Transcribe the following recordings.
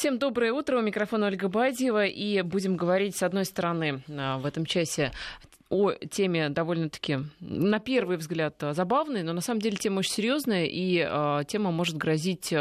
Всем доброе утро. У микрофона Ольга Бадьева. И будем говорить, с одной стороны, а, в этом часе о теме довольно-таки, на первый взгляд, забавной, но на самом деле тема очень серьезная, и э, тема может грозить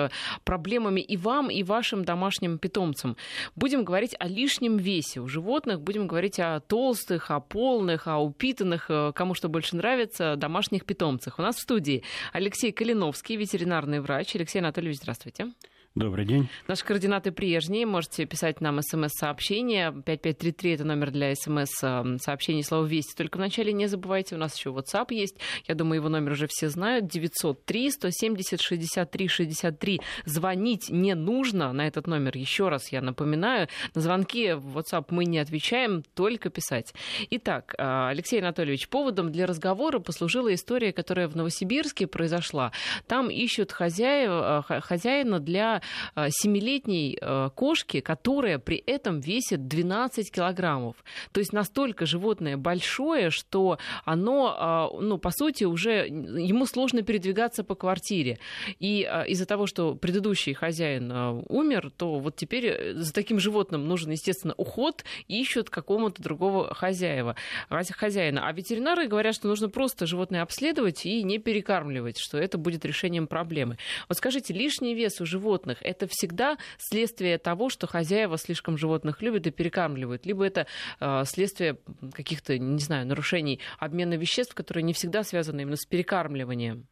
проблемами и вам, и вашим домашним питомцам. Будем говорить о лишнем весе у животных, будем говорить о толстых, о полных, о упитанных, кому что больше нравится, домашних питомцах. У нас в студии Алексей Калиновский, ветеринарный врач. Алексей Анатольевич, здравствуйте. Добрый день. Наши координаты прежние. Можете писать нам смс-сообщение. 5533 это номер для смс-сообщений слово «Вести». Только вначале не забывайте, у нас еще WhatsApp есть. Я думаю, его номер уже все знают. 903 170 63 63. Звонить не нужно на этот номер. Еще раз я напоминаю. На звонки в WhatsApp мы не отвечаем, только писать. Итак, а, Алексей Анатольевич, поводом для разговора послужила история, которая в Новосибирске произошла. Там ищут хозяева, хозяина для Э, семилетней э, кошки, которая при этом весит 12 килограммов. То есть настолько животное большое, что оно, э, ну, по сути, уже ему сложно передвигаться по квартире. И из-за того, что предыдущий хозяин умер, то вот теперь за таким животным нужен, естественно, уход, ищут какому-то другого хозяева, хозяина. А ветеринары говорят, что нужно просто животное обследовать и не перекармливать, что это будет решением проблемы. Вот скажите, лишний вес у животных животных, это всегда следствие того, что хозяева слишком животных любят и перекармливают, либо это э, следствие каких-то, не знаю, нарушений обмена веществ, которые не всегда связаны именно с перекармливанием.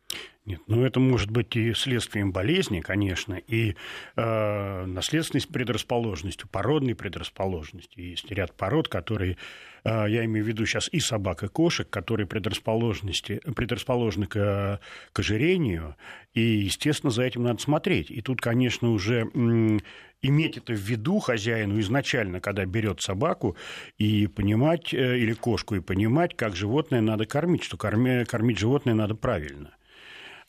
Нет, ну это может быть и следствием болезни, конечно, и э, наследственность предрасположенностью, породной предрасположенностью. Есть ряд пород, которые, э, я имею в виду сейчас и собак, и кошек, которые предрасположенности, предрасположены к, к ожирению, и, естественно, за этим надо смотреть. И тут, конечно, уже м, иметь это в виду хозяину изначально, когда берет собаку, и понимать, э, или кошку, и понимать, как животное надо кормить, что корми, кормить животное надо правильно.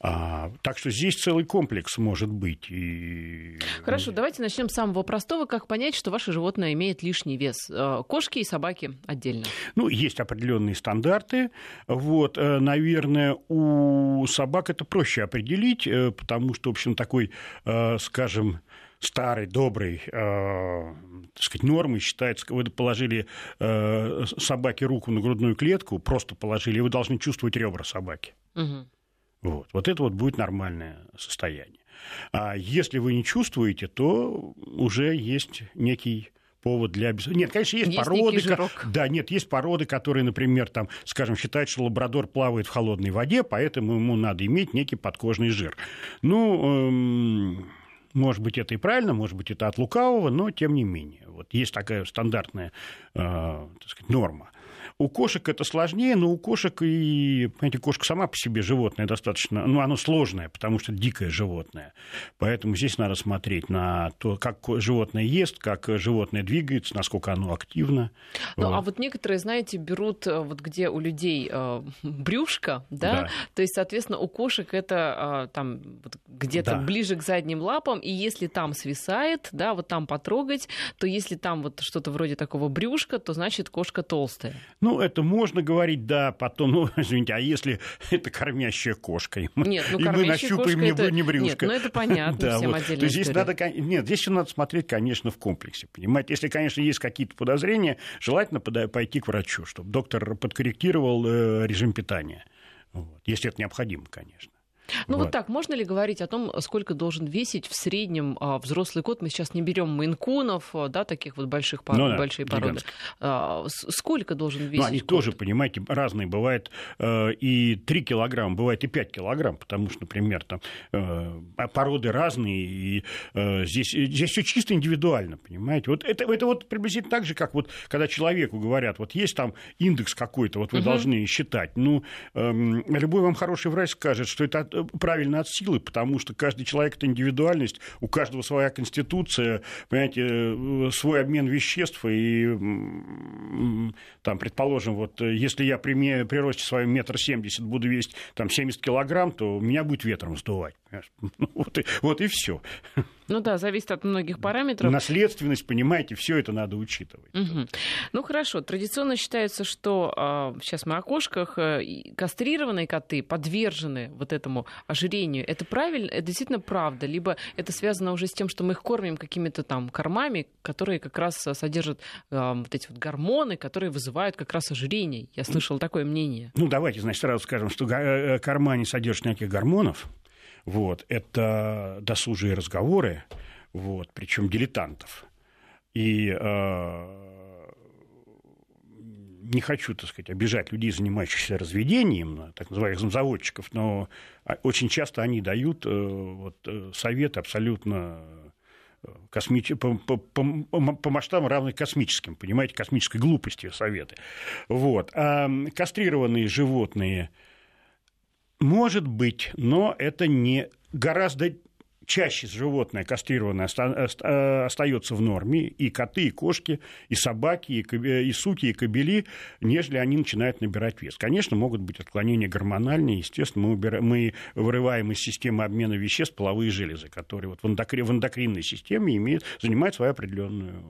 А, так что здесь целый комплекс может быть. И... Хорошо, давайте начнем с самого простого. Как понять, что ваше животное имеет лишний вес? Э, кошки и собаки отдельно. Ну, есть определенные стандарты. Вот, э, наверное, у собак это проще определить, э, потому что, в общем, такой, скажем, старой, доброй, э, так сказать, нормой считается, вы положили э, собаке руку на грудную клетку, просто положили, и вы должны чувствовать ребра собаки. Угу. Вот. вот это вот будет нормальное состояние. А если вы не чувствуете, то уже есть некий повод для... Нет, конечно, есть, есть породы... Да, нет, есть породы, которые, например, там, скажем, считают, что лабрадор плавает в холодной воде, поэтому ему надо иметь некий подкожный жир. Ну, эм, может быть, это и правильно, может быть, это от лукавого, но тем не менее. Вот есть такая стандартная э, так сказать, норма. У кошек это сложнее, но у кошек и, понимаете, кошка сама по себе животное достаточно, ну, оно сложное, потому что дикое животное. Поэтому здесь надо смотреть на то, как животное ест, как животное двигается, насколько оно активно. Ну, вот. а вот некоторые, знаете, берут э, вот где у людей э, брюшко, да? да, то есть, соответственно, у кошек это э, там вот, где-то да. ближе к задним лапам, и если там свисает, да, вот там потрогать, то если там вот что-то вроде такого брюшка, то значит кошка толстая. Ну, это можно говорить, да, потом, ну, извините, а если это кормящая кошка, и мы, Нет, ну, и мы нащупаем не, это... не брюшко. Нет, ну это понятно, да, всем вот. То есть здесь надо, нет, здесь все надо смотреть, конечно, в комплексе, понимаете. Если, конечно, есть какие-то подозрения, желательно пойти к врачу, чтобы доктор подкорректировал э, режим питания. Вот. Если это необходимо, конечно. Ну вот. вот так, можно ли говорить о том, сколько должен весить в среднем а, взрослый кот? Мы сейчас не берем мейнкунов, а, да, таких вот больших пород, ну, да, большие породы. А, сколько должен весить? Ну, они кот? тоже, понимаете, разные. Бывает э, и 3 килограмма, бывает и 5 килограмм, потому что, например, там э, породы разные, и э, здесь, здесь все чисто индивидуально, понимаете? Вот это, это вот приблизительно так же, как вот когда человеку говорят, вот есть там индекс какой-то, вот вы угу. должны считать. Ну, э, любой вам хороший врач скажет, что это правильно от силы, потому что каждый человек – это индивидуальность, у каждого своя конституция, понимаете, э, свой обмен веществ, и там, предположим, вот если я при, при росте своем метр семьдесят буду весить там 70 килограмм, то меня будет ветром сдувать. Вот и, вот и все. Ну да, зависит от многих параметров. Наследственность, понимаете, все это надо учитывать. Угу. Ну хорошо, традиционно считается, что а, сейчас мы о кошках, а, кастрированные коты подвержены вот этому ожирению. Это правильно? Это действительно правда? Либо это связано уже с тем, что мы их кормим какими-то там кормами, которые как раз содержат а, вот эти вот гормоны, которые вызывают как раз ожирение. Я слышала такое мнение. Ну давайте, значит, сразу скажем, что э, корма не содержат никаких гормонов. Вот, это досужие разговоры, вот, причем дилетантов. И э, не хочу, так сказать, обижать людей, занимающихся разведением, так называемых заводчиков, но очень часто они дают э, вот, э, советы абсолютно э, космич... по, по, по, по масштабам равны космическим, понимаете, космической глупости советы. Вот. А кастрированные животные может быть, но это не гораздо чаще животное кастрированное э, остается в норме, и коты, и кошки, и собаки, и, и суки, и кобели, нежели они начинают набирать вес. Конечно, могут быть отклонения гормональные, естественно, мы, убираем, мы вырываем из системы обмена веществ половые железы, которые вот в, эндокри, в эндокринной системе имеют, занимают свою определенную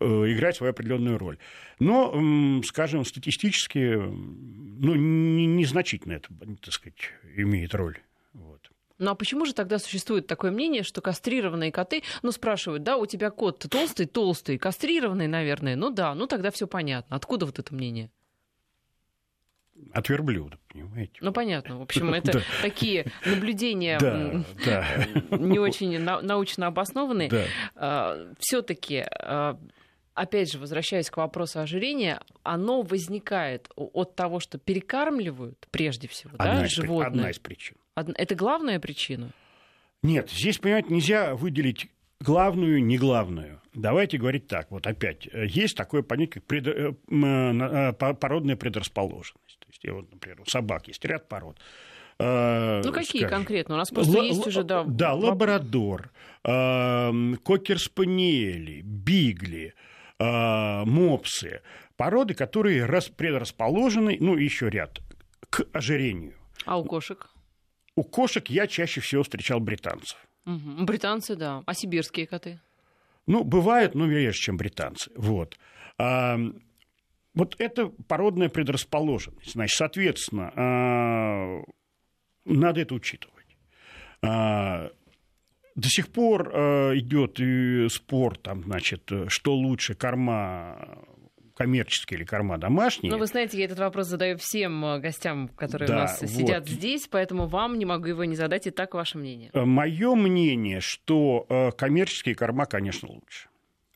играть свою определенную роль. Но, скажем, статистически, ну, незначительно это, так сказать, имеет роль. Вот. Ну а почему же тогда существует такое мнение, что кастрированные коты, ну спрашивают, да, у тебя кот толстый, толстый, кастрированный, наверное, ну да, ну тогда все понятно. Откуда вот это мнение? От верблюда, понимаете? Ну, понятно. В общем, это такие наблюдения не очень научно обоснованные. А, Все-таки а, опять же, возвращаясь к вопросу ожирения, оно возникает от того, что перекармливают прежде всего одна да, из, животные. Одна из причин. Это главная причина? Нет, здесь, понимаете, нельзя выделить главную, не главную. Давайте говорить так. Вот опять, есть такое понятие, как пред... Э, э, породная предрасположенность. То есть, вот, например, у собак есть ряд пород. Э, ну, какие скажем, конкретно? У нас просто л- есть уже, да... Да, лабрадор, кокер-спаниели, бигли, э, мопсы, породы, которые рас, предрасположены, ну, еще ряд, к ожирению. А у кошек? У кошек я чаще всего встречал британцев. Угу. Британцы, да. А сибирские коты? Ну, бывает, но реже, чем британцы. Вот. А, вот это породная предрасположенность. Значит, соответственно, а, надо это учитывать. А, до сих пор э, идет спор, там, значит, что лучше, корма коммерческие или корма домашние. Ну, вы знаете, я этот вопрос задаю всем э, гостям, которые да, у нас вот. сидят здесь, поэтому вам не могу его не задать. Итак, ваше мнение. Э, Мое мнение, что э, коммерческие корма, конечно, лучше.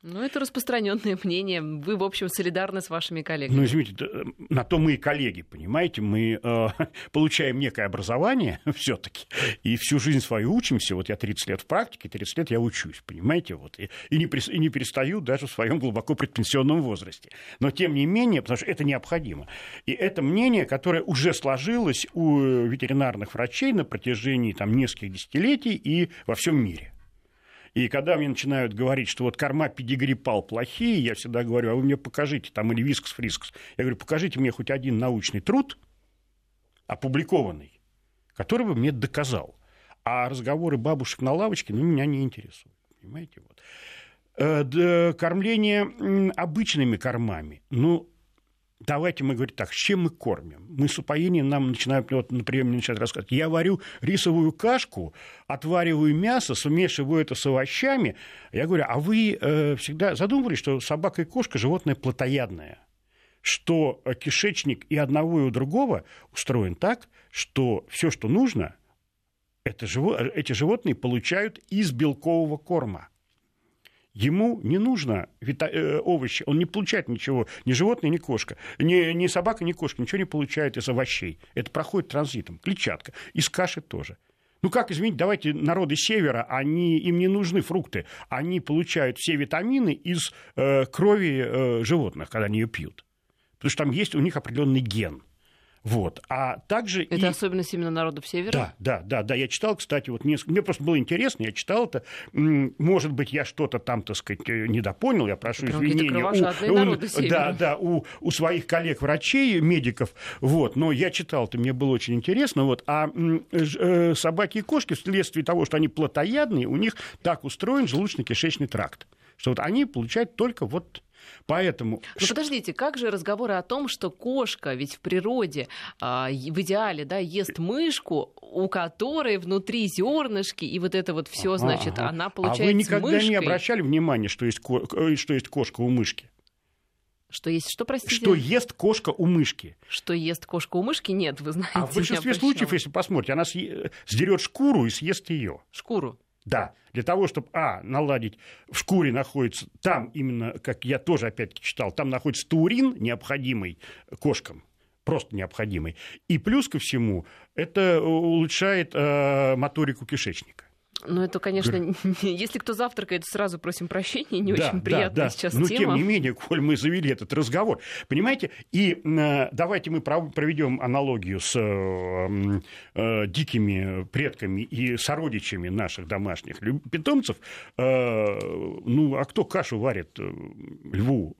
Ну, это распространенное мнение. Вы, в общем, солидарны с вашими коллегами. Ну, извините, на то мы и коллеги, понимаете. Мы э, получаем некое образование все-таки, и всю жизнь свою учимся. Вот я 30 лет в практике, 30 лет я учусь, понимаете. Вот, и, и, не, и не перестаю даже в своем глубоко предпенсионном возрасте. Но, тем не менее, потому что это необходимо. И это мнение, которое уже сложилось у ветеринарных врачей на протяжении там, нескольких десятилетий и во всем мире. И когда мне начинают говорить, что вот корма педигрипал плохие, я всегда говорю, а вы мне покажите, там, или вискс, фрискс. Я говорю, покажите мне хоть один научный труд, опубликованный, который бы мне доказал. А разговоры бабушек на лавочке, ну, меня не интересуют. Понимаете? Вот. Э, кормление обычными кормами, ну, давайте мы говорим так, с чем мы кормим? Мы с упоением нам начинают, вот, например, мне начинают рассказывать, я варю рисовую кашку, отвариваю мясо, смешиваю это с овощами. Я говорю, а вы э, всегда задумывались, что собака и кошка животное плотоядное? что кишечник и одного, и у другого устроен так, что все, что нужно, это, эти животные получают из белкового корма. Ему не нужно вита- э, овощи, он не получает ничего, ни животное, ни кошка, ни, ни собака, ни кошка, ничего не получает из овощей. Это проходит транзитом, клетчатка, из каши тоже. Ну как, извините, давайте народы севера, они, им не нужны фрукты, они получают все витамины из э, крови э, животных, когда они ее пьют. Потому что там есть у них определенный ген. Вот. А также это и... особенность именно народов Севера? Да, да, да, да. Я читал, кстати, вот несколько... Мне просто было интересно, я читал это. Может быть, я что-то там, так сказать, э, недопонял, я прошу Прям извинения. У, Севера. Да, да, у, у своих коллег-врачей, медиков, вот. Но я читал это, мне было очень интересно. Вот. А э, собаки и кошки, вследствие того, что они плотоядные, у них так устроен желудочно-кишечный тракт, что вот они получают только вот Поэтому... Ну подождите, как же разговоры о том, что кошка ведь в природе а, в идеале да, ест мышку, у которой внутри зернышки, и вот это вот все, значит, ага. она получается А вы никогда мышкой. не обращали внимания, что есть, ко... Э, что есть кошка у мышки? Что есть, что, простите? Что ест кошка у мышки. Что ест кошка у мышки? Нет, вы знаете. А в большинстве случаев, если посмотрите, она съ... сдерет шкуру и съест ее. Шкуру? Да, для того, чтобы, а, наладить, в шкуре находится, там именно, как я тоже опять-таки читал, там находится таурин, необходимый кошкам, просто необходимый. И плюс ко всему, это улучшает э, моторику кишечника. Ну, это, конечно, если кто завтракает, сразу просим прощения, не да, очень приятная да, да. сейчас Но, тема. тем не менее, коль мы завели этот разговор, понимаете, и э, давайте мы проведем аналогию с э, э, дикими предками и сородичами наших домашних питомцев. Э, ну, а кто кашу варит э, льву?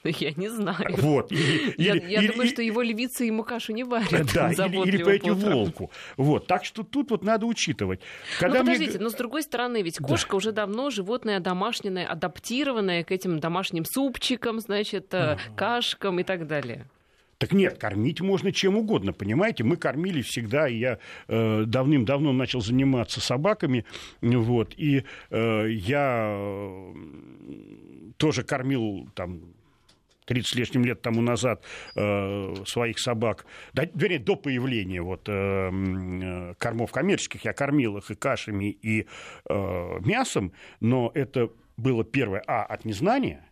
Я не знаю. Вот. Или, я я или, думаю, что его львица ему кашу не варит. Да, или, или по этим волку. Вот. Так что тут вот надо учитывать. Когда ну, подождите, мне... но с другой стороны, ведь кошка да. уже давно животное домашнее, адаптированное к этим домашним супчикам, значит, а. кашкам и так далее. Так нет, кормить можно чем угодно, понимаете? Мы кормили всегда, и я э, давным-давно начал заниматься собаками, вот, и э, я э, тоже кормил там 30 с лишним лет тому назад э, своих собак, да, вернее, до появления вот, э, э, кормов коммерческих, я кормил их и кашами, и э, мясом, но это было первое, а, от незнания,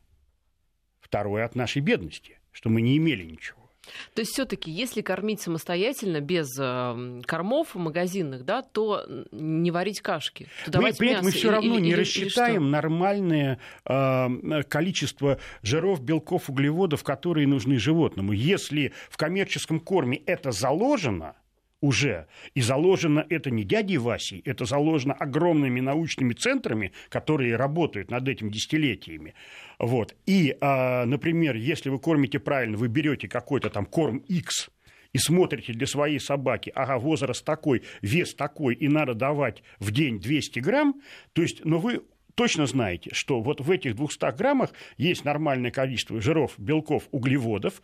второе, от нашей бедности, что мы не имели ничего. То есть все-таки, если кормить самостоятельно без э, кормов магазинных, да, то не варить кашки. То мы, мясо мы все равно или, не или, рассчитаем или нормальное э, количество жиров, белков, углеводов, которые нужны животному. Если в коммерческом корме это заложено, уже. И заложено это не дядей Васей, это заложено огромными научными центрами, которые работают над этим десятилетиями. Вот. И, а, например, если вы кормите правильно, вы берете какой-то там корм X, и смотрите для своей собаки, ага, возраст такой, вес такой, и надо давать в день 200 грамм, то есть, но вы точно знаете, что вот в этих 200 граммах есть нормальное количество жиров, белков, углеводов,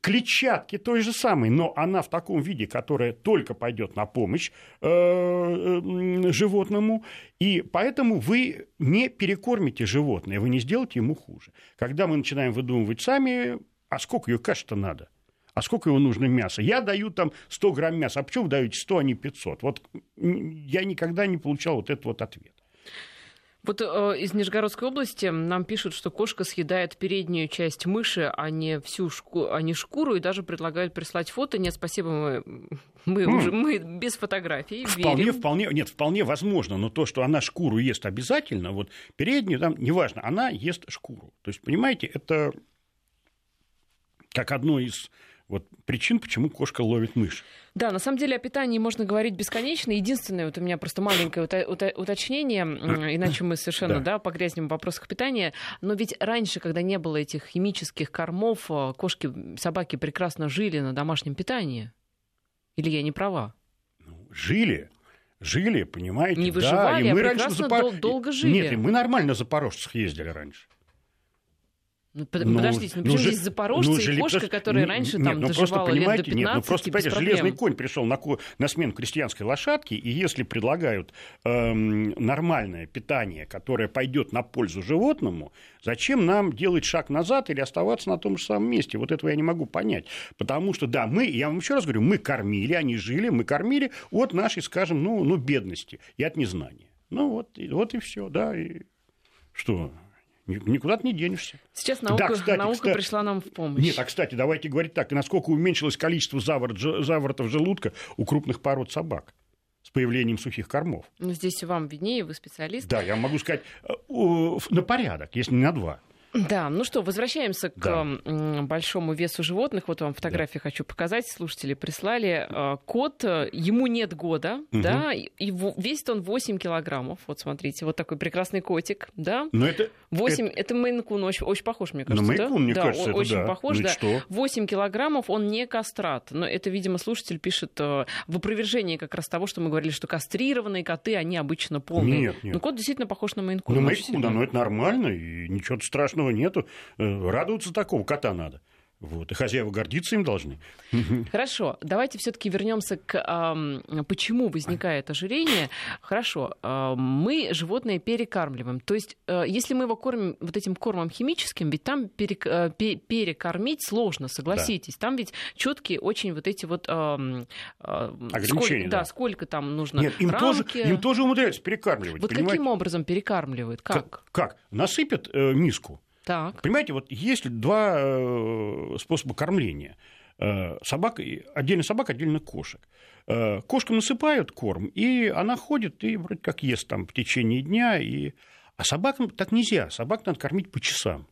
клетчатки той же самой, но она в таком виде, которая только пойдет на помощь э, э, животному, и поэтому вы не перекормите животное, вы не сделаете ему хуже. Когда мы начинаем выдумывать сами, а сколько ее каши-то надо? А сколько его нужно мяса? Я даю там 100 грамм мяса. А почему вы даете 100, а не 500? Вот я никогда не получал вот этот вот ответ. Вот э, из Нижегородской области нам пишут, что кошка съедает переднюю часть мыши, а не всю шку, а не шкуру, и даже предлагают прислать фото. Нет, спасибо, мы, мы mm. уже мы без фотографий. Вполне, верим. вполне, нет, вполне возможно, но то, что она шкуру ест обязательно, вот переднюю, там, неважно, она ест шкуру. То есть, понимаете, это как одно из вот причин, почему кошка ловит мышь. Да, на самом деле о питании можно говорить бесконечно. Единственное, вот у меня просто маленькое уточнение, иначе мы совершенно да. Да, погрязнем в вопросах питания. Но ведь раньше, когда не было этих химических кормов, а, кошки, собаки прекрасно жили на домашнем питании. Или я не права? Ну, жили. Жили, понимаете? Не выживали, да, и мы а прекрасно запор... дол- долго жили. Нет, мы нормально запорожцах ездили раньше. Ну, ну, подождите, ну, почему ну, здесь запорожцы ну, и кошка, которая раньше нет, там ну, доживала лет до 15 Нет, ну просто, понимаете, железный конь пришел на, на смену крестьянской лошадки, и если предлагают эм, нормальное питание, которое пойдет на пользу животному, зачем нам делать шаг назад или оставаться на том же самом месте? Вот этого я не могу понять. Потому что, да, мы, я вам еще раз говорю, мы кормили, они жили, мы кормили от нашей, скажем, ну, ну бедности и от незнания. Ну вот, вот и все, да, и что? Никуда ты не денешься. Сейчас наука, да, кстати, наука кстати, пришла нам в помощь. Нет, а кстати, давайте говорить так, насколько уменьшилось количество заворот, заворотов желудка у крупных пород собак с появлением сухих кормов. Ну, здесь вам виднее, вы специалист. Да, я могу сказать, э, на порядок, если не на два. Да, ну что, возвращаемся да. к большому весу животных. Вот вам фотографии да. хочу показать. Слушатели прислали. А, кот, э, ему нет года, угу. да, и весит он 8 килограммов. Вот смотрите, вот такой прекрасный котик, да. Но это... 8, это, это Мейн-кун, очень, очень похож, мне кажется, На Мейн-кун, да? мне да, кажется, он, очень да. похож, ну, да. Что? 8 килограммов, он не кастрат. Но это, видимо, слушатель пишет э, в опровержении как раз того, что мы говорили, что кастрированные коты, они обычно полные. Нет, нет. Но кот действительно похож на Мейн-кун. На Мейн-кун, да, но это нормально, и ничего страшного нету. Э, радоваться такого кота надо. Вот, и хозяева гордиться им должны. Хорошо, давайте все-таки вернемся к э, почему возникает ожирение. Хорошо, э, мы животное перекармливаем. То есть, э, если мы его кормим вот этим кормом химическим, ведь там перек, э, перекормить сложно, согласитесь. Да. Там ведь четкие очень вот эти вот э, э, ограничения. Сколько, да. да, сколько там нужно. Нет, им рамки. тоже, им тоже умудряются перекармливать. Вот понимаете? каким образом перекармливают? Как? Как? как? Насыпят э, миску так. Понимаете, вот есть два э, способа кормления. Э, собак, отдельно собак, отдельно кошек. Э, кошкам насыпают корм, и она ходит и вроде как ест там в течение дня. И... А собакам так нельзя. Собак надо кормить по часам.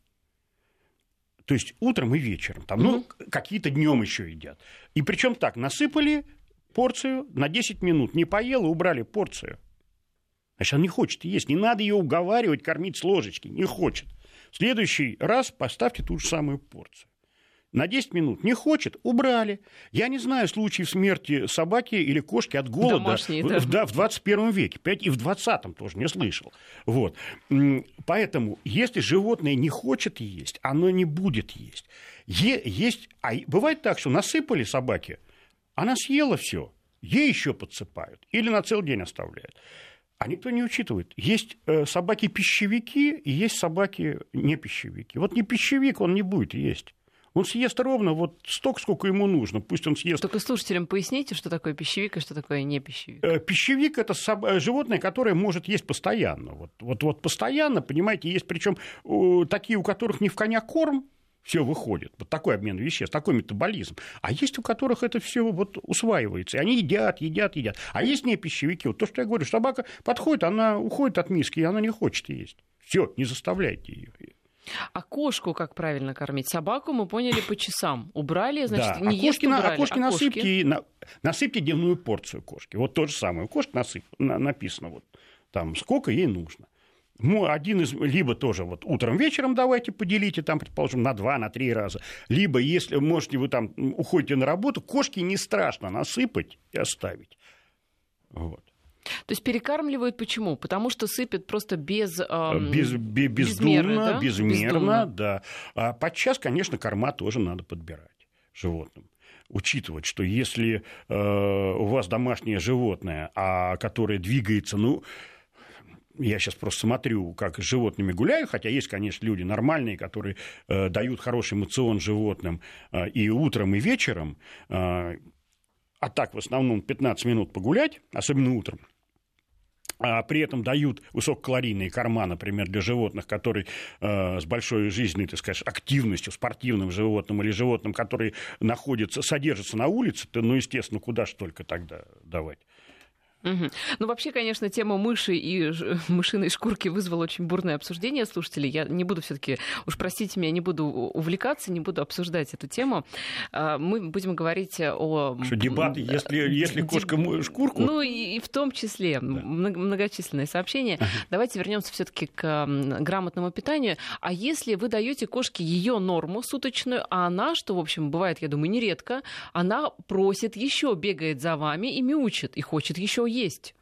То есть утром и вечером. Там, ну, какие-то днем еще едят. И причем так, насыпали порцию на 10 минут, не поела, убрали порцию. Значит, она не хочет есть. Не надо ее уговаривать, кормить с ложечки. Не хочет. В следующий раз поставьте ту же самую порцию. На 10 минут не хочет, убрали. Я не знаю случаев смерти собаки или кошки от голода Домашние, в, да. в 21 веке. И в 20-м тоже не слышал. Вот. Поэтому, если животное не хочет есть, оно не будет есть. Е- есть а бывает так, что насыпали собаке, она съела все, ей еще подсыпают или на целый день оставляют. А никто не учитывает. Есть э, собаки-пищевики и есть собаки не пищевики. Вот не пищевик, он не будет есть. Он съест ровно вот столько, сколько ему нужно. Пусть он съест... Только слушателям поясните, что такое пищевик и что такое не пищевик. Э, пищевик – это соб... Э, животное, которое может есть постоянно. Вот, вот, вот постоянно, понимаете, есть причем такие, у которых не в коня корм, все выходит. Вот такой обмен веществ, такой метаболизм. А есть у которых это все вот усваивается. И они едят, едят, едят. А есть не пищевики. Вот то, что я говорю, собака подходит, она уходит от миски, и она не хочет есть. Все, не заставляйте ее. А кошку как правильно кормить? Собаку мы поняли по часам. Убрали, значит, да. не а ест, кошки, убрали. А кошки а насыпьте, на, насыпьте дневную порцию кошки. Вот то же самое. У кошки насып, на, написано вот там, сколько ей нужно один из, либо тоже вот утром, вечером давайте поделите, там, предположим, на два, на три раза. Либо, если можете, вы там уходите на работу, кошки не страшно насыпать и оставить. Вот. То есть перекармливают почему? Потому что сыпят просто без... Эм, без, без бездумно, безмерно, да? безмерно, да. А подчас, конечно, корма тоже надо подбирать животным учитывать, что если э, у вас домашнее животное, а которое двигается, ну, я сейчас просто смотрю, как с животными гуляю, хотя есть, конечно, люди нормальные, которые э, дают хороший эмоцион животным э, и утром, и вечером, э, а так в основном 15 минут погулять, особенно утром, а при этом дают высококалорийные корма, например, для животных, которые э, с большой жизненной, так сказать, активностью, спортивным животным или животным, которые находятся, содержатся на улице, то, ну, естественно, куда же только тогда давать. Угу. Ну, вообще, конечно, тема мыши и мышиной шкурки вызвала очень бурное обсуждение слушателей. Я не буду все-таки, уж простите меня, не буду увлекаться, не буду обсуждать эту тему. А, мы будем говорить о... Что, дебаты, если, если кошка шкурку? Ну, и, и в том числе да. многочисленные сообщения. Ага. Давайте вернемся все-таки к грамотному питанию. А если вы даете кошке ее норму суточную, а она, что, в общем, бывает, я думаю, нередко, она просит еще, бегает за вами и мяучит, и хочет еще есть.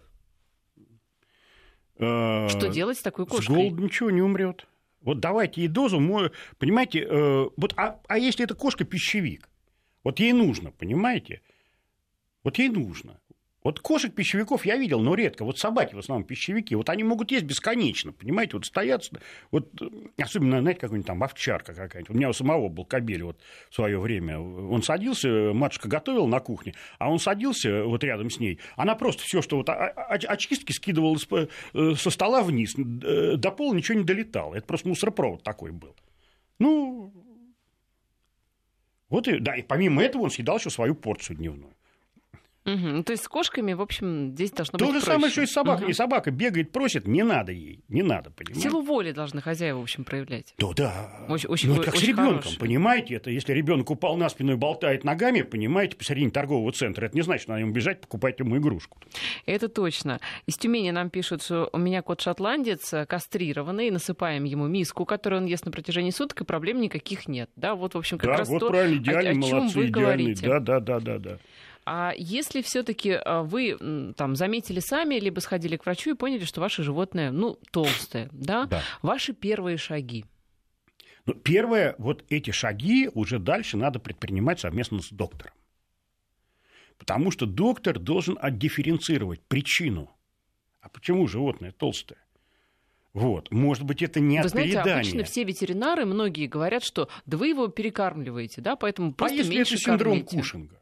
А, Что делать с такой кошкой? С голоду ничего не умрет. Вот давайте ей дозу, понимаете, э, вот, а, а если это кошка пищевик, вот ей нужно, понимаете? Вот ей нужно. Вот кошек-пищевиков я видел, но редко. Вот собаки в основном пищевики. Вот они могут есть бесконечно, понимаете? Вот стоят, вот, особенно, знаете, какой-нибудь там овчарка какая-нибудь. У меня у самого был кобель вот в свое время. Он садился, матушка готовила на кухне, а он садился вот рядом с ней. Она просто все, что вот очистки скидывала э, со стола вниз, э, до пола ничего не долетало. Это просто мусоропровод такой был. Ну, вот и, да, и помимо этого он съедал еще свою порцию дневную. Угу. То есть с кошками, в общем, здесь должно То быть же проще. самое, что и с собакой. Угу. И собака бегает, просит, не надо ей, не надо, понимаете? Силу воли должны хозяева, в общем, проявлять. Да, да. Очень- очень- ну, это как с очень ребенком, хороший. понимаете? Это если ребенок упал на спину и болтает ногами, понимаете, посередине торгового центра, это не значит, что надо ему бежать, покупать ему игрушку. Это точно. Из Тюмени нам пишут, что у меня кот шотландец э, кастрированный, насыпаем ему миску, которую он ест на протяжении суток, и проблем никаких нет. Да, вот, в общем, как да, раз вот то, правильно, о- идеально, о, чем молодцы, вы идеальный. говорите. Да, да, да, да, да. А если все-таки вы м, там заметили сами, либо сходили к врачу и поняли, что ваше животное, ну, толстое, да? Да. Ваши первые шаги. Ну, первое, вот эти шаги уже дальше надо предпринимать совместно с доктором. Потому что доктор должен отдифференцировать причину. А почему животное толстое? Вот. Может быть, это не Вы от знаете, переедания. обычно все ветеринары, многие говорят, что да вы его перекармливаете, да, поэтому А просто если меньше это синдром кормите. Кушинга?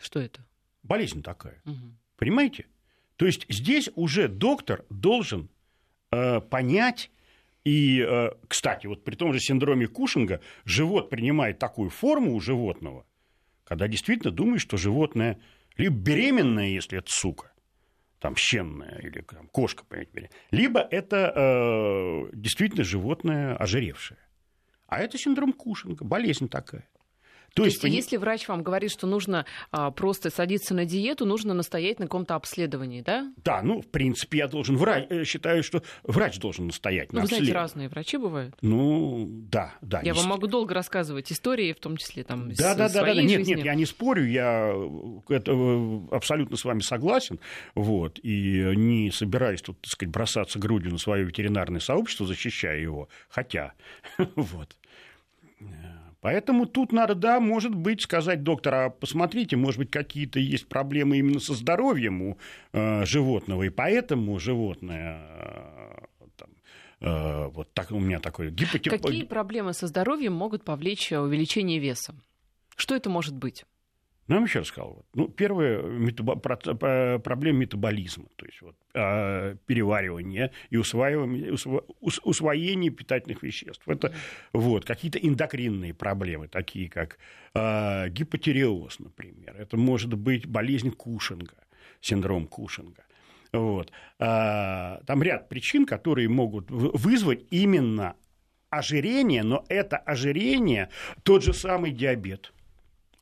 Что это? Болезнь такая. Мгм. Понимаете? То есть здесь уже доктор должен э, понять, и, э, кстати, вот при том же синдроме Кушинга живот принимает такую форму у животного, когда действительно думаешь, что животное либо беременное, если это сука, там щенная или там, кошка, понимаете, либо это э, действительно животное ожиревшее. А это синдром Кушинга, болезнь такая. То, То есть, есть, пони- если врач вам говорит, что нужно а, просто садиться на диету, нужно настоять на каком-то обследовании, да? Да, ну, в принципе, я должен врач, э, считаю, что врач должен настоять Ну, на вы знаете, разные врачи бывают. Ну, да, да. Я вам могу долго рассказывать истории, в том числе там Да, да, да, да, своей да. Нет, жизни. нет, я не спорю, я э, это, э, абсолютно с вами согласен, вот, и не собираюсь тут, так сказать, бросаться грудью на свое ветеринарное сообщество, защищая его, хотя, вот. Поэтому тут надо, да, может быть, сказать доктора, посмотрите, может быть, какие-то есть проблемы именно со здоровьем у э, животного, и поэтому животное э, там, э, вот так у меня такой гипотип... Какие проблемы со здоровьем могут повлечь э, увеличение веса? Что это может быть? Ну, я вам еще раз. Ну, первое, метабо- про- про- проблема метаболизма, то есть вот, а, переваривание и усваивание, усва- ус- усвоение питательных веществ. Это вот, какие-то эндокринные проблемы, такие как а, гипотереоз, например. Это может быть болезнь Кушинга, синдром Кушинга. Вот. А, там ряд причин, которые могут вы- вызвать именно ожирение, но это ожирение тот же самый диабет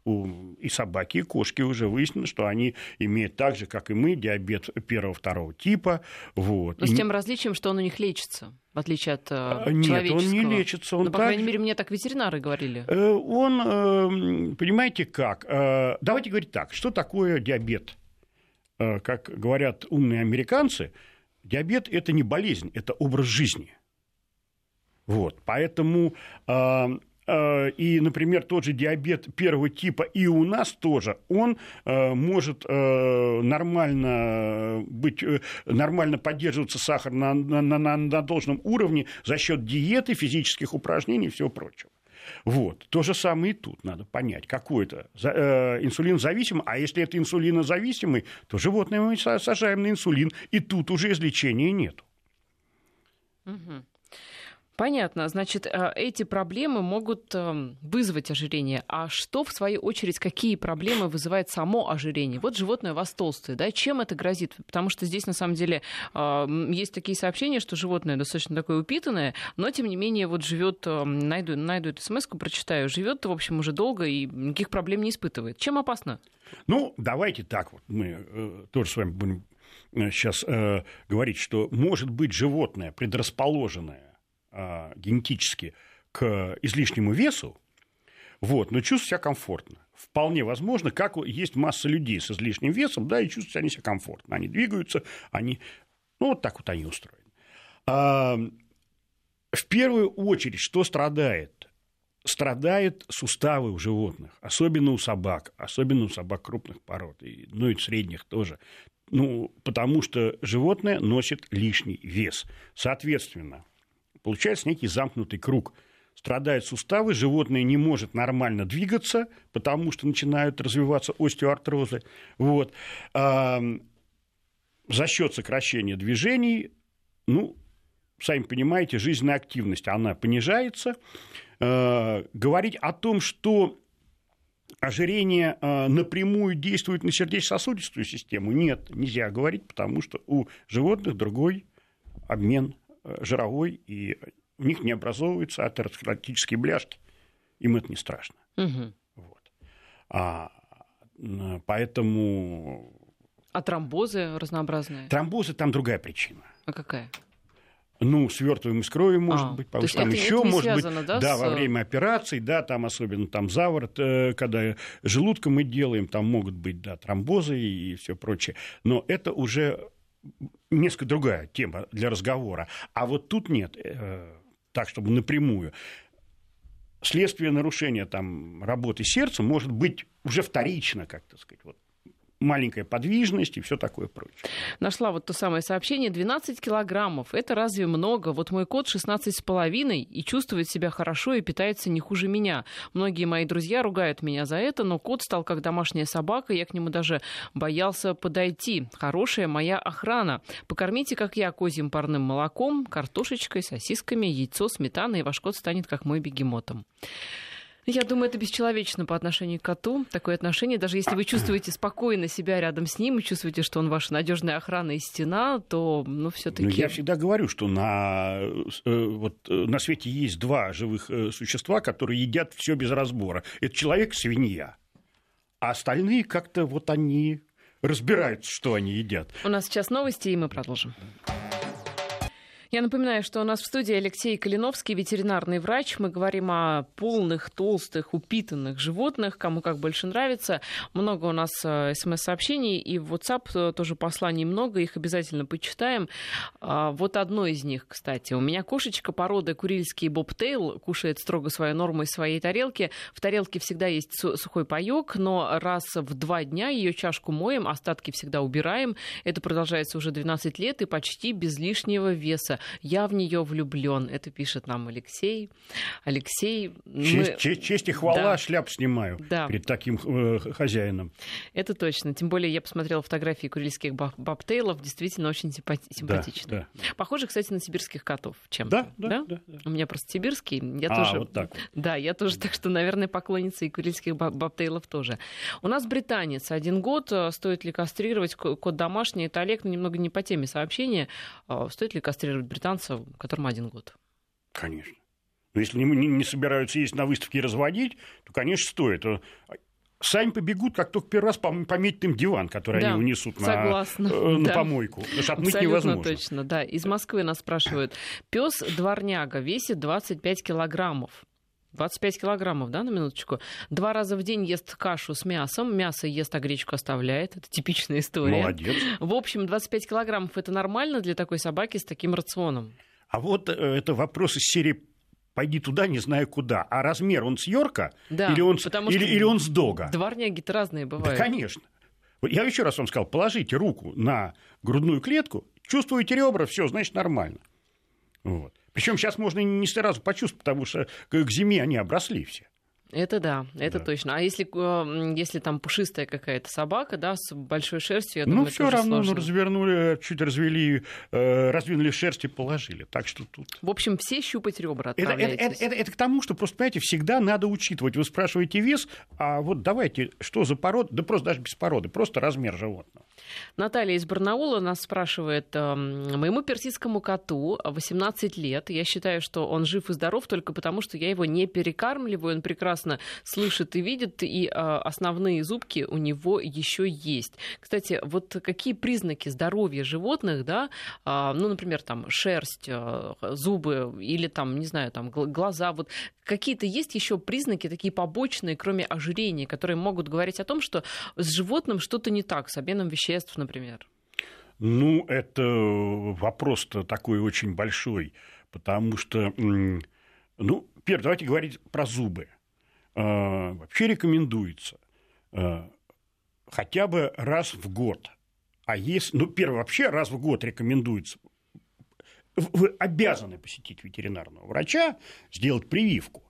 у и собаки, и кошки уже выяснено, что они имеют так же, как и мы, диабет первого-второго типа. Вот. Но с тем различием, что он у них лечится, в отличие от э, А, Нет, он человеческого. не лечится. Он Ну, по так крайней же- мере, мне так ветеринары говорили. Э, Он, э, понимаете как, э, давайте говорить так, что такое диабет? Как говорят умные американцы, диабет – это не болезнь, это образ жизни. Вот, поэтому э, э, и, например, тот же диабет первого типа и у нас тоже, он э, может э, нормально быть, э, нормально поддерживаться сахар на, на, на- на должном уровне за счет диеты, физических упражнений и всего прочего. Вот. То же самое и тут надо понять, какой это за- э, инсулинозависимый, а если это инсулинозависимый, то животное мы са- сажаем на инсулин, и тут уже излечения нету. Мгм. Понятно. Значит, э, эти проблемы могут эм, вызвать ожирение. А что, в свою очередь, какие проблемы вызывает само ожирение? Вот животное у вас толстое, да? Чем это грозит? Потому что здесь, на самом деле, э, м, есть такие сообщения, что животное достаточно такое упитанное, но, тем не менее, вот живет, найду, найду эту смс прочитаю, живет, в общем, уже долго и никаких проблем не испытывает. Чем опасно? Ну, давайте так вот, мы э, тоже с вами будем сейчас говорить, что может быть животное, предрасположенное э, генетически к излишнему весу, вот, но чувствует себя комфортно. Вполне возможно, как есть масса людей с излишним весом, да, и чувствуют они себя комфортно. Они двигаются, они, ну, вот так вот они устроены. А, в первую очередь, что страдает? Страдают суставы у животных, особенно у собак, особенно у собак крупных пород, и, ну и средних тоже. Ну, потому что животное носит лишний вес. Соответственно, получается некий замкнутый круг. Страдают суставы, животное не может нормально двигаться, потому что начинают развиваться остеоартрозы. Вот. А, за счет сокращения движений, ну, сами понимаете, жизненная активность, она понижается. Э, говорить о том, что ожирение э, напрямую действует на сердечно-сосудистую систему? Нет, нельзя говорить, потому что у животных другой обмен жировой, и у них не образовываются атеросклеротические бляшки. Им это не страшно. Угу. Вот. А, поэтому... А тромбозы разнообразные? Тромбозы там другая причина. А какая? ну, свертываем из крови, может а, быть, потому что там это, еще, это может связано, быть, да, да, с... во время операций, да, там особенно там заворот, э, когда желудком мы делаем, там могут быть, да, тромбозы и все прочее, но это уже несколько другая тема для разговора, а вот тут нет, э, так, чтобы напрямую. Следствие нарушения там, работы сердца может быть уже вторично, как то сказать, вот маленькая подвижность и все такое прочее. Нашла вот то самое сообщение. 12 килограммов. Это разве много? Вот мой кот 16 с половиной и чувствует себя хорошо и питается не хуже меня. Многие мои друзья ругают меня за это, но кот стал как домашняя собака. Я к нему даже боялся подойти. Хорошая моя охрана. Покормите, как я, козьим парным молоком, картошечкой, сосисками, яйцо, сметаной, и ваш кот станет как мой бегемотом. Я думаю, это бесчеловечно по отношению к коту. Такое отношение, даже если вы чувствуете спокойно себя рядом с ним и чувствуете, что он ваша надежная охрана и стена, то, ну, все-таки. Ну, я всегда говорю, что на, э, вот, э, на свете есть два живых э, существа, которые едят все без разбора. Это человек свинья. А остальные как-то вот они разбираются, что они едят. У нас сейчас новости, и мы продолжим. Я напоминаю, что у нас в студии Алексей Калиновский, ветеринарный врач. Мы говорим о полных, толстых, упитанных животных, кому как больше нравится. Много у нас э, смс-сообщений, и в WhatsApp э, тоже посланий много, их обязательно почитаем. А, вот одно из них, кстати. У меня кошечка породы курильский бобтейл, кушает строго свою норму из своей тарелки. В тарелке всегда есть сухой паёк, но раз в два дня ее чашку моем, остатки всегда убираем. Это продолжается уже 12 лет и почти без лишнего веса. Я в нее влюблен. Это пишет нам Алексей. Алексей... Честь, мы... честь, честь и хвала, да. шляп снимаю да. перед таким э, хозяином. Это точно. Тем более я посмотрела фотографии курильских бобтейлов. Действительно очень симпати... симпатичны. Да, да. Похоже, кстати, на сибирских котов. Чем? Да, да, да? да, да. У меня просто сибирский. Я а, тоже... вот так Да, я тоже, так что, наверное, поклонница и курильских бобтейлов тоже. У нас британец. Один год. Э, стоит ли кастрировать кот домашний? Это Олег, но немного не по теме сообщения. Э, стоит ли кастрировать британца, которому один год. Конечно. Но если не, не, не собираются есть на выставке и разводить, то, конечно, стоит. Сами побегут, как только первый раз пометят им диван, который да, они унесут на, э, на да. помойку. Потому что отмыть Абсолютно невозможно. точно, да. Из Москвы нас спрашивают. Пес дворняга весит 25 килограммов. 25 килограммов, да, на минуточку. Два раза в день ест кашу с мясом, мясо ест, а гречку оставляет. Это типичная история. Молодец. В общем, 25 килограммов это нормально для такой собаки с таким рационом? А вот э, это вопрос из серии пойди туда, не знаю куда. А размер он с Йорка да, или, он, или, или он с Дога? Дворняги-то разные бывают. Да, конечно. Я еще раз вам сказал, положите руку на грудную клетку, чувствуете ребра, все, значит, нормально. Вот. Причем сейчас можно не сразу почувствовать, потому что к зиме они обросли все. Это да, это да. точно. А если, э, если там пушистая какая-то собака, да, с большой шерстью, я думаю, Ну, все равно ну, развернули, чуть развели, э, раздвинули шерсть и положили. Так что тут... В общем, все щупать ребра это, это, это, это, это к тому, что просто, понимаете, всегда надо учитывать. Вы спрашиваете вес, а вот давайте, что за порода, да просто даже без породы, просто размер животного. Наталья из Барнаула нас спрашивает, эм, моему персидскому коту 18 лет, я считаю, что он жив и здоров только потому, что я его не перекармливаю, он прекрасно слышит и видит, и э, основные зубки у него еще есть. Кстати, вот какие признаки здоровья животных, да, а, ну, например, там шерсть, э, зубы или там, не знаю, там глаза, вот какие-то есть еще признаки такие побочные, кроме ожирения, которые могут говорить о том, что с животным что-то не так, с обменом веществ, например? Ну, это вопрос-то такой очень большой, потому что, ну, первое, давайте говорить про зубы. А, вообще рекомендуется а, хотя бы раз в год. А если, ну, первое, вообще раз в год рекомендуется вы обязаны посетить ветеринарного врача, сделать прививку.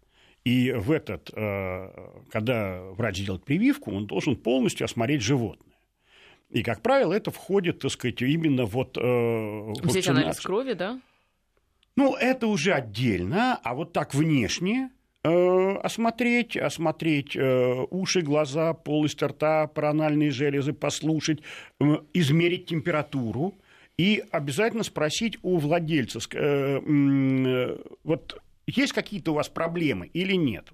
И в этот, э, когда врач делает прививку, он должен полностью осмотреть животное. И, как правило, это входит, так сказать, именно вот... Э, Взять анализ крови, да? Ну, это уже отдельно, а вот так внешне э, осмотреть, осмотреть э, уши, глаза, полость рта, паранальные железы, послушать, э, измерить температуру и обязательно спросить у владельца, вот есть какие-то у вас проблемы или нет.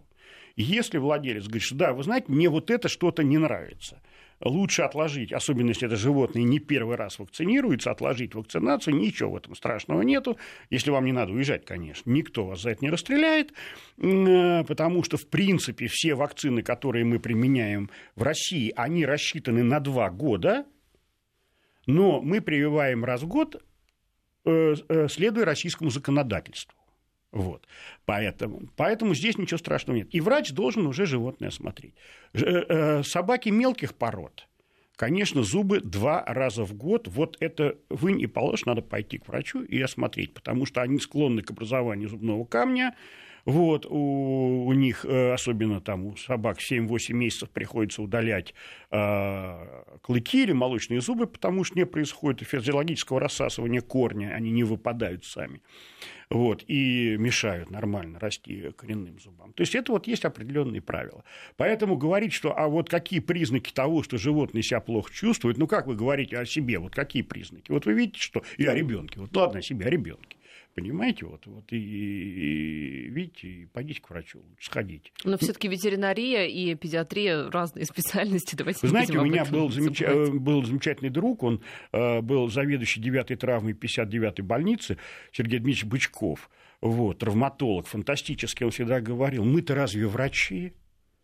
Если владелец говорит, что да, вы знаете, мне вот это что-то не нравится, лучше отложить, особенно если это животное не первый раз вакцинируется, отложить вакцинацию, ничего в этом страшного нету, если вам не надо уезжать, конечно, никто вас за это не расстреляет, э, потому что, в принципе, все вакцины, которые мы применяем в России, они рассчитаны на два года, но мы прививаем раз в год, э, э, следуя российскому законодательству. Вот. Поэтому, поэтому здесь ничего страшного нет. И врач должен уже животное осмотреть. Э, э, собаки мелких пород, конечно, зубы два раза в год, вот это вы не положь, надо пойти к врачу и осмотреть, потому что они склонны к образованию зубного камня, вот, у, у них, э, особенно там у собак, 7-8 месяцев приходится удалять э, клыки или молочные зубы, потому что не происходит физиологического рассасывания корня, они не выпадают сами вот, и мешают нормально расти коренным зубам. То есть это вот есть определенные правила. Поэтому говорить, что а вот какие признаки того, что животное себя плохо чувствует, ну как вы говорите о себе, вот какие признаки? Вот вы видите, что и о ребенке, вот ладно, о себе, о ребенке. Понимаете, вот, вот и, и видите, и пойдите к врачу, сходите. Но все-таки ветеринария и педиатрия разные специальности. Давайте Вы знаете, у меня был, замеч... был замечательный друг, он э, был заведующий 9-й травмой 59-й больницы, Сергей Дмитриевич Бычков, вот, травматолог, фантастический, он всегда говорил, мы-то разве врачи?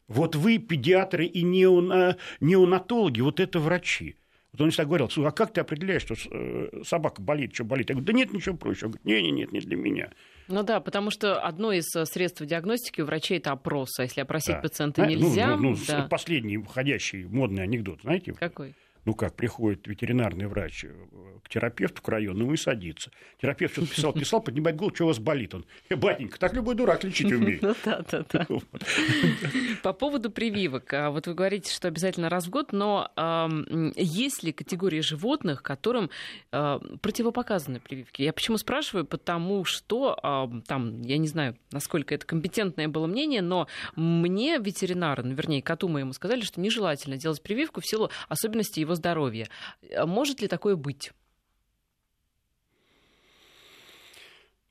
Вот вы, педиатры и неона... неонатологи, вот это врачи. Вот он всегда говорил, а как ты определяешь, что э, собака болит, что болит? Я говорю, да нет ничего проще. Он говорит, нет, нет, нет, не для меня. Ну да, потому что одно из э, средств диагностики у врачей это опрос. А если опросить да. пациента нельзя... Ну, ну, да. последний входящий модный анекдот, знаете? Какой? Ну как, приходит ветеринарный врач э, к терапевту к районному и садится. Терапевт что-то писал, писал, поднимает голову, что у вас болит? Он, э, батенька, так любой дурак лечить умеет. Ну да, да, да. По поводу прививок. А вот вы говорите, что обязательно раз в год, но есть ли категории животных, которым а, противопоказаны прививки? Я почему спрашиваю? Потому что там, я не знаю, насколько это компетентное было мнение, но мне ветеринары, ну, вернее, коту моему сказали, что нежелательно делать прививку в силу особенностей его здоровья. А может ли такое быть?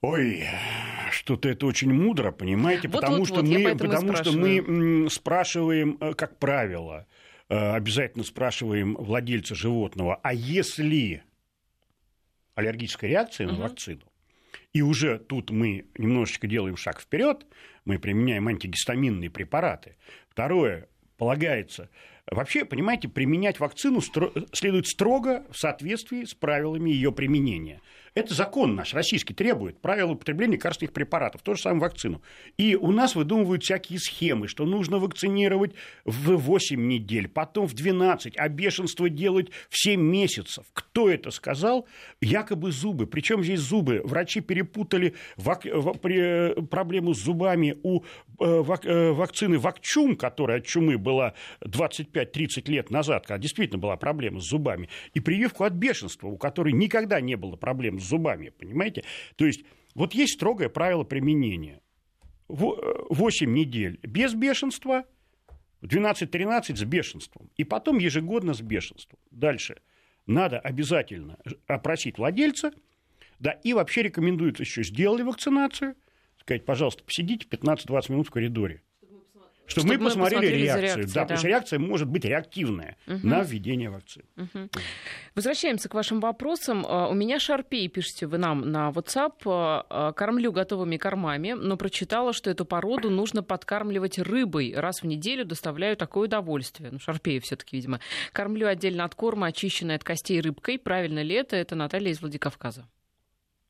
Ой, что-то это очень мудро, понимаете, вот, потому, вот, что, вот, мы, потому что мы спрашиваем, э, как правило, э, обязательно спрашиваем владельца животного, а если аллергическая реакция на угу. вакцину, и уже тут мы немножечко делаем шаг вперед, мы применяем антигистаминные препараты. Второе, полагается Вообще, понимаете, применять вакцину следует строго в соответствии с правилами ее применения. Это закон наш, российский, требует правил употребления лекарственных препаратов, то же самое вакцину. И у нас выдумывают всякие схемы, что нужно вакцинировать в 8 недель, потом в 12, а бешенство делать в 7 месяцев. Кто это сказал? Якобы зубы. Причем здесь зубы? Врачи перепутали вак... проблему с зубами у э, вак... Э, вакцины Вакчум, которая от чумы была 25-30 лет назад, когда действительно была проблема с зубами, и прививку от бешенства, у которой никогда не было проблем с зубами, понимаете? То есть вот есть строгое правило применения. 8 недель без бешенства, 12-13 с бешенством, и потом ежегодно с бешенством. Дальше. Надо обязательно опросить владельца, да, и вообще рекомендуется еще сделали вакцинацию, сказать, пожалуйста, посидите 15-20 минут в коридоре чтобы, чтобы мы посмотрели, посмотрели реакцию. Реакцией, да, да, потому реакция может быть реактивная угу. на введение вакцины. Угу. Возвращаемся к вашим вопросам. А, у меня Шарпей, пишите вы нам на WhatsApp. А, а, кормлю готовыми кормами, но прочитала, что эту породу нужно подкармливать рыбой. Раз в неделю доставляю такое удовольствие. Ну, Шарпей все-таки, видимо. Кормлю отдельно от корма, очищенной от костей рыбкой. Правильно ли это? Это Наталья из Владикавказа.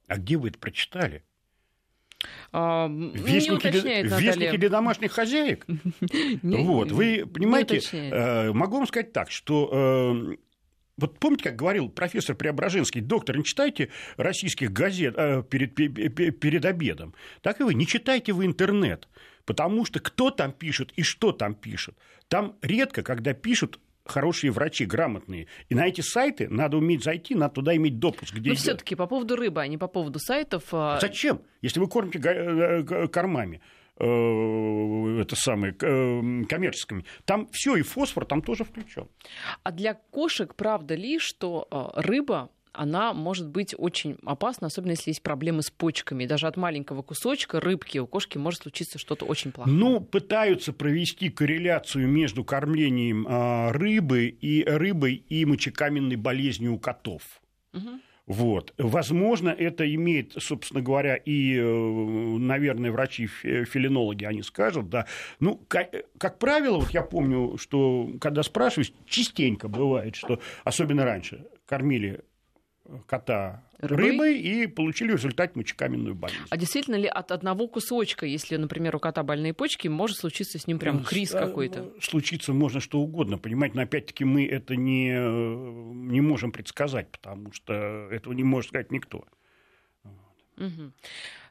А где вы это прочитали? А, вестники, для, вестники для домашних хозяек. Вот, вы понимаете, э, могу вам сказать так, что э, вот помните, как говорил профессор Преображенский, доктор, не читайте российских газет э, перед, перед обедом, так и вы не читайте в интернет, потому что кто там пишет и что там пишет. Там редко, когда пишут хорошие врачи, грамотные. И на эти сайты надо уметь зайти, надо туда иметь допуск. Где Но все-таки по поводу рыбы, а не по поводу сайтов. А Зачем? Если вы кормите э, кормами. э, это самое, э, коммерческими. Там все, и фосфор там тоже включен. А для кошек правда ли, что рыба она может быть очень опасна, особенно если есть проблемы с почками. Даже от маленького кусочка рыбки у кошки может случиться что-то очень плохое. Ну, пытаются провести корреляцию между кормлением э, рыбы и рыбой и мочекаменной болезнью у котов. Угу. Вот. Возможно, это имеет, собственно говоря, и, э, наверное, врачи-филинологи, они скажут, да. Ну, как, как правило, вот я помню, что когда спрашиваюсь, частенько бывает, что, особенно раньше, кормили кота рыбой, рыбой и получили в результате мочекаменную болезнь. А действительно ли от одного кусочка, если, например, у кота больные почки, может случиться с ним прям ну, криз какой-то? Случиться можно что угодно, понимаете, но опять-таки мы это не, не можем предсказать, потому что этого не может сказать никто. Угу.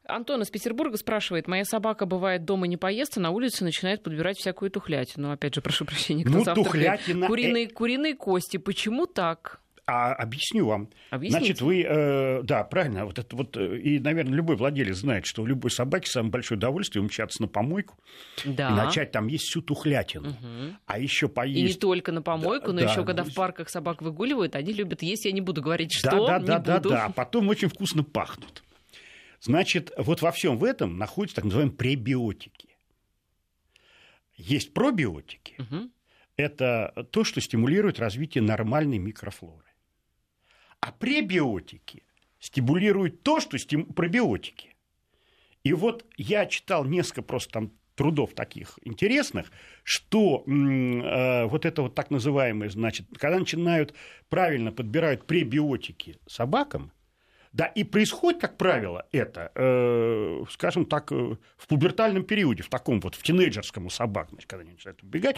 Антон из Петербурга спрашивает, моя собака бывает дома не поест, а на улице начинает подбирать всякую тухлятину. Опять же, прошу прощения, кто ну, тухлятина... Куриные, куриные кости. Почему так? А объясню вам. Объясните. Значит, вы, э, да, правильно, вот это вот, э, и, наверное, любой владелец знает, что у любой собаки самое большое удовольствие умчаться на помойку да. и начать там есть всю тухлятину. Угу. А еще поесть... И не только на помойку, да, но да, еще когда в парках собак выгуливают, они любят есть, я не буду говорить, что, да, да, не да, буду. Да, да, да, потом очень вкусно пахнут. Значит, вот во всем в этом находятся так называемые пребиотики. Есть пробиотики. Угу. Это то, что стимулирует развитие нормальной микрофлоры. А пребиотики стимулируют то, что стим... пробиотики. И вот я читал несколько просто там трудов таких интересных, что э, вот это вот так называемое, значит, когда начинают правильно подбирают пребиотики собакам, да, и происходит, как правило, это, э, скажем так, э, в пубертальном периоде, в таком вот, в тинейджерском у собак, значит, когда они начинают убегать,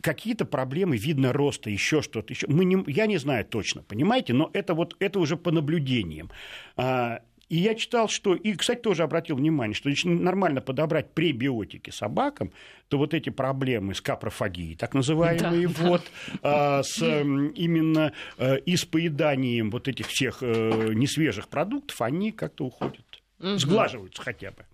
какие-то проблемы, видно роста, еще что-то. Еще. Мы не, я не знаю точно, понимаете, но это, вот, это уже по наблюдениям. А, и я читал, что, и, кстати, тоже обратил внимание, что если нормально подобрать пребиотики собакам, то вот эти проблемы с капрофагией, так называемые, да, вот, да. А, с именно а, и с поеданием вот этих всех а, несвежих продуктов, они как-то уходят, угу. сглаживаются хотя бы.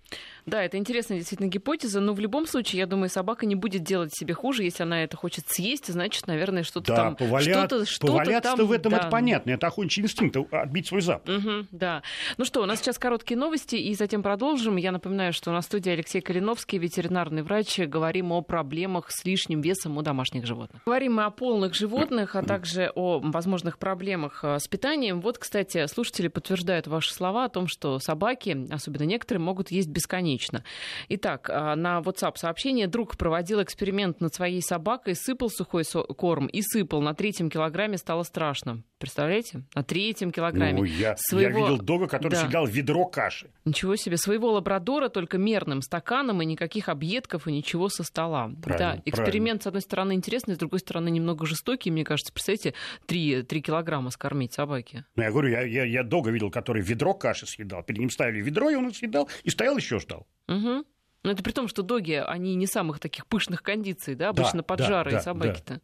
Да, это интересная действительно гипотеза, но в любом случае, я думаю, собака не будет делать себе хуже, если она это хочет съесть, значит, наверное, что-то да, там... Повалят, что-то, что-то поваляться там, в этом да. это понятно, это охотничий инстинкт, отбить свой запах. Угу, да. Ну что, у нас сейчас короткие новости, и затем продолжим. Я напоминаю, что на студии Алексей Калиновский, ветеринарный врач. Говорим о проблемах с лишним весом у домашних животных. Говорим мы о полных животных, а также о возможных проблемах э, с питанием. Вот, кстати, слушатели подтверждают ваши слова о том, что собаки, особенно некоторые, могут есть бесконечно. Итак, а, на WhatsApp сообщение. Друг проводил эксперимент над своей собакой, сыпал сухой корм и сыпал. На третьем килограмме стало страшно. Представляете? На третьем килограмме. Ну, я, своего... я видел дога, который да. съедал ведро каши. Ничего себе. Своего лабрадора только мерным стаканом и никаких объедков и ничего со стола. Правильно, да, эксперимент, правильно. с одной стороны, интересный, с другой стороны, немного жестокий. Мне кажется, представляете, 3, 3 килограмма скормить собаке. Ну, я говорю, я, я, я дога видел, который ведро каши съедал. Перед ним ставили ведро, и он съедал, и стоял еще ждал. Угу. Но это при том, что доги, они не самых таких пышных кондиций, да, обычно да, поджарые да, собаки-то. Да.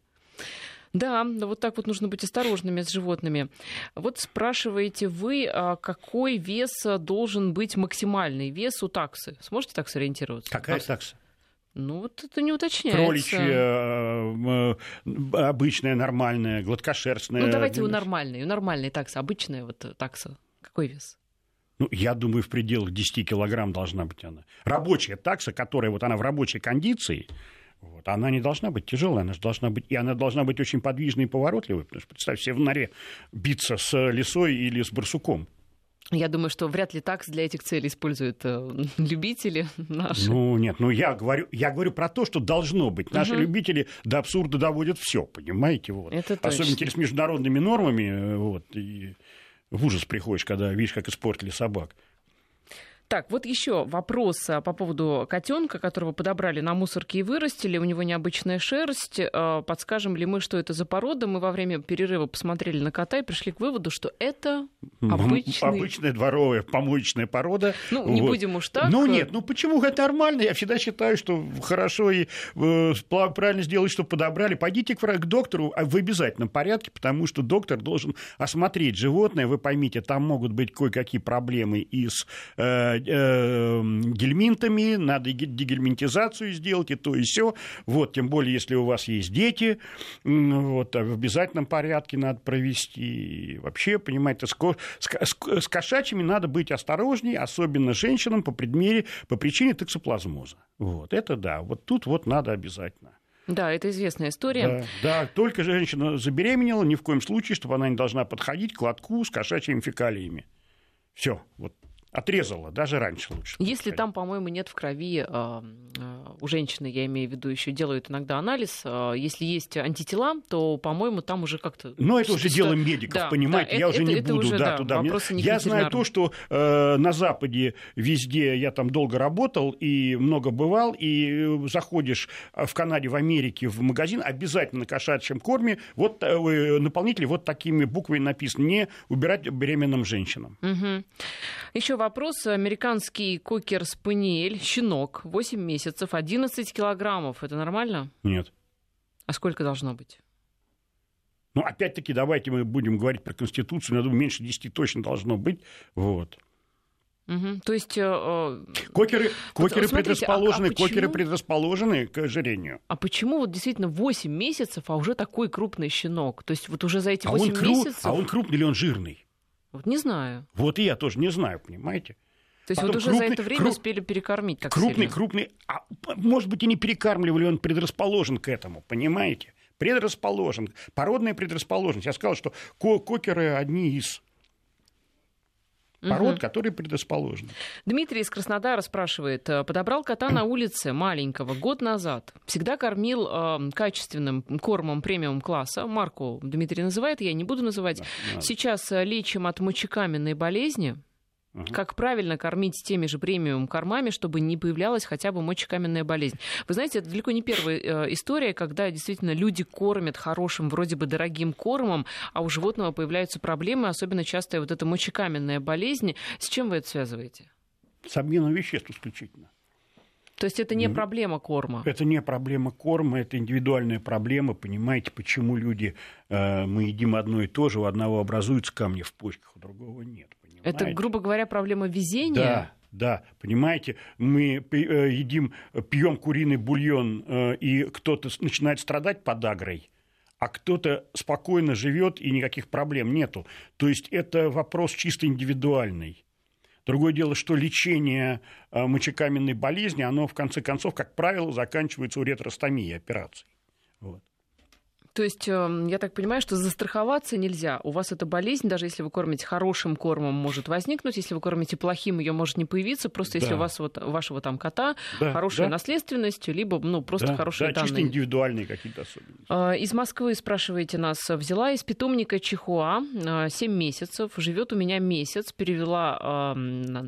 Да, вот так вот нужно быть осторожными с животными. Вот спрашиваете вы, а какой вес должен быть максимальный вес у таксы? Сможете так сориентироваться? Какая такса? Ну, вот это не уточняется. Кроличья, э, э, обычная, нормальная, гладкошерстная. Ну, давайте у нормальной, у нормальной таксы, обычная вот такса. Какой вес? Ну, я думаю, в пределах 10 килограмм должна быть она. Рабочая такса, которая вот она в рабочей кондиции, вот, она не должна быть тяжелая, она должна быть, и она должна быть очень подвижной и поворотливой, потому что, представь себе, в норе биться с лисой или с барсуком. Я думаю, что вряд ли такс для этих целей используют э, любители наши. Ну, нет, ну я говорю, я говорю про то, что должно быть. Наши угу. любители до абсурда доводят все, понимаете? Вот. Это Особенно с международными нормами. Э, вот, и в ужас приходишь, когда видишь, как испортили собак. Так, вот еще вопрос а, по поводу котенка, которого подобрали на мусорке и вырастили. У него необычная шерсть. А, подскажем ли мы, что это за порода? Мы во время перерыва посмотрели на кота и пришли к выводу, что это обычный... Обычная дворовая помоечная порода. Ну, не вот. будем уж так. Ну, нет, ну почему это нормально? Я всегда считаю, что хорошо и э, правильно сделать, что подобрали. Пойдите к, к доктору в обязательном порядке, потому что доктор должен осмотреть животное. Вы поймите, там могут быть кое-какие проблемы и с э, э, гельминтами, надо дегельминтизацию сделать и то и все. Вот, тем более, если у вас есть дети, вот, в обязательном порядке надо провести. Вообще, понимаете, с, с, с кошачьими надо быть осторожнее, особенно женщинам по, предмере, по причине токсоплазмоза. Вот, это да, вот тут вот надо обязательно. Да, это известная история. Да, да, только женщина забеременела, ни в коем случае, чтобы она не должна подходить к лотку с кошачьими фекалиями. Все, вот отрезала, даже раньше лучше. Если там, по-моему, нет в крови, э, у женщины, я имею в виду, еще делают иногда анализ, э, если есть антитела, то, по-моему, там уже как-то... Но это уже дело медиков, да, понимаете, да, я это, уже не это буду уже, да, туда. Я знаю то, что э, на Западе везде, я там долго работал и много бывал, и заходишь в Канаде, в Америке в магазин, обязательно на кошачьем корме вот наполнители вот такими буквами написаны, не убирать беременным женщинам. Угу. Еще вопрос. Американский кокер-спаниель, щенок, 8 месяцев, 11 килограммов. Это нормально? Нет. А сколько должно быть? Ну, опять-таки, давайте мы будем говорить про Конституцию. Я думаю, меньше 10 точно должно быть. Вот. Угу. То есть... Э, э кокеры, кокеры вот, смотрите, предрасположены, а, а почему... кокеры предрасположены к ожирению. А почему вот действительно 8 месяцев, а уже такой крупный щенок? То есть вот уже за эти 8 а он кру... месяцев... А он крупный или он жирный? Вот не знаю. Вот и я тоже не знаю, понимаете? То есть Потом вот уже крупный, за это время круп... успели перекормить так Крупный, сильно. крупный, а, может быть, и не перекармливали, он предрасположен к этому, понимаете? Предрасположен. Породная предрасположенность. Я сказал, что кокеры одни из пород, угу. которые предрасположены. Дмитрий из Краснодара спрашивает. «Э, подобрал кота на улице маленького год назад. Всегда кормил э, качественным кормом премиум-класса. Марку Дмитрий называет, я не буду называть. Да, Сейчас э, лечим от мочекаменной болезни. Угу. Как правильно кормить теми же премиум кормами, чтобы не появлялась хотя бы мочекаменная болезнь? Вы знаете, это далеко не первая э, история, когда действительно люди кормят хорошим, вроде бы дорогим кормом, а у животного появляются проблемы, особенно частая вот эта мочекаменная болезнь. С чем вы это связываете? С обменом веществ исключительно. То есть это не проблема корма? Это не проблема корма, это индивидуальная проблема. Понимаете, почему люди, э, мы едим одно и то же, у одного образуются камни в почках, у другого нет. Понимаете? Это, грубо говоря, проблема везения? Да, да, понимаете, мы э, едим, пьем куриный бульон, э, и кто-то начинает страдать подагрой, а кто-то спокойно живет и никаких проблем нету. То есть это вопрос чисто индивидуальный. Другое дело, что лечение э, мочекаменной болезни, оно в конце концов, как правило, заканчивается уретростомией операцией. Вот. То есть, эм, я так понимаю, что застраховаться нельзя. У вас эта болезнь, даже если вы кормите хорошим кормом, может возникнуть. Если вы кормите плохим, ее может не появиться. Просто да. если у вас вот вашего там кота да, хорошая да. наследственность, либо ну, просто да, хорошие да, данные. чисто индивидуальные какие-то особенности. А, из Москвы, спрашиваете нас, взяла из питомника Чихуа 7 месяцев, живет у меня месяц, перевела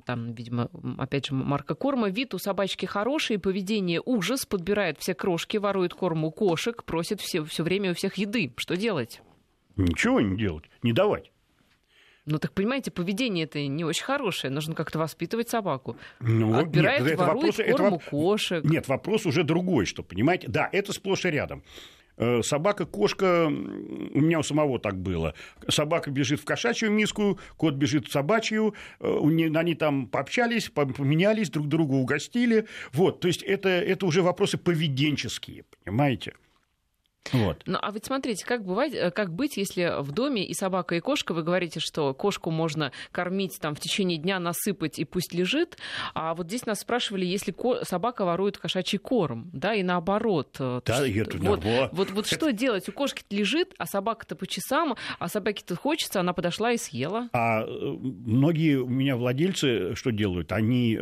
там, видимо, опять же, марка корма. Вид у собачки хороший, поведение ужас, подбирает все крошки, ворует корм у кошек, просит все, все время у всех еды. Что делать? Ничего не делать, не давать. Ну так понимаете, поведение это не очень хорошее. Нужно как-то воспитывать собаку. Ну, Отбирает, нет, ворует это корм это, у кошек. Нет, вопрос уже другой, что, понимаете? Да, это сплошь и рядом. Э, собака, кошка, у меня у самого так было. Собака бежит в кошачью миску, кот бежит в собачью, э, они там пообщались, поменялись, друг друга угостили. Вот, то есть это, это уже вопросы поведенческие, понимаете? Вот. Ну, а вот смотрите, как, бывает, э, как быть, если в доме и собака, и кошка, вы говорите, что кошку можно кормить там в течение дня, насыпать и пусть лежит, а вот здесь нас спрашивали, если ко- собака ворует кошачий корм, да, и наоборот. Э, да, есть, это вот, вот, вот, вот это... что делать? У кошки лежит, а собака-то по часам, а собаке-то хочется, она подошла и съела. А э, многие у меня владельцы что делают? Они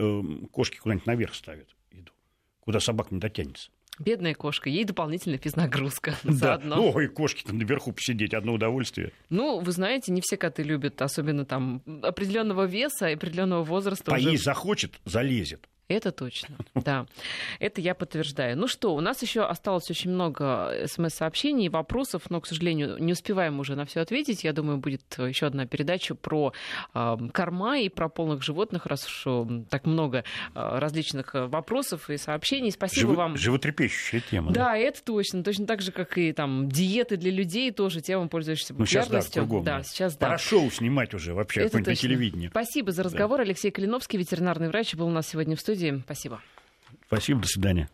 кошки куда-нибудь наверх ставят еду, куда собака не дотянется. Бедная кошка, ей дополнительная физнагрузка да. заодно. Ну, и кошки там наверху посидеть, одно удовольствие. Ну, вы знаете, не все коты любят, особенно там определенного веса и определенного возраста. Поесть уже... захочет, залезет. Это точно, да. Это я подтверждаю. Ну что, у нас еще осталось очень много смс-сообщений, вопросов, но, к сожалению, не успеваем уже на все ответить. Я думаю, будет еще одна передача про э, корма и про полных животных, раз уж так много э, различных вопросов и сообщений. Спасибо Живо- вам. Животрепещущая тема. Да, это точно. Точно так же, как и там диеты для людей, тоже тема, пользующаяся Ну, сейчас да, популярностью. кругом, да, да. сейчас да. Пора шоу снимать уже вообще, Это на телевидении. Спасибо за разговор. Алексей Калиновский, ветеринарный врач, был у нас сегодня в студии. Спасибо. Спасибо, до свидания.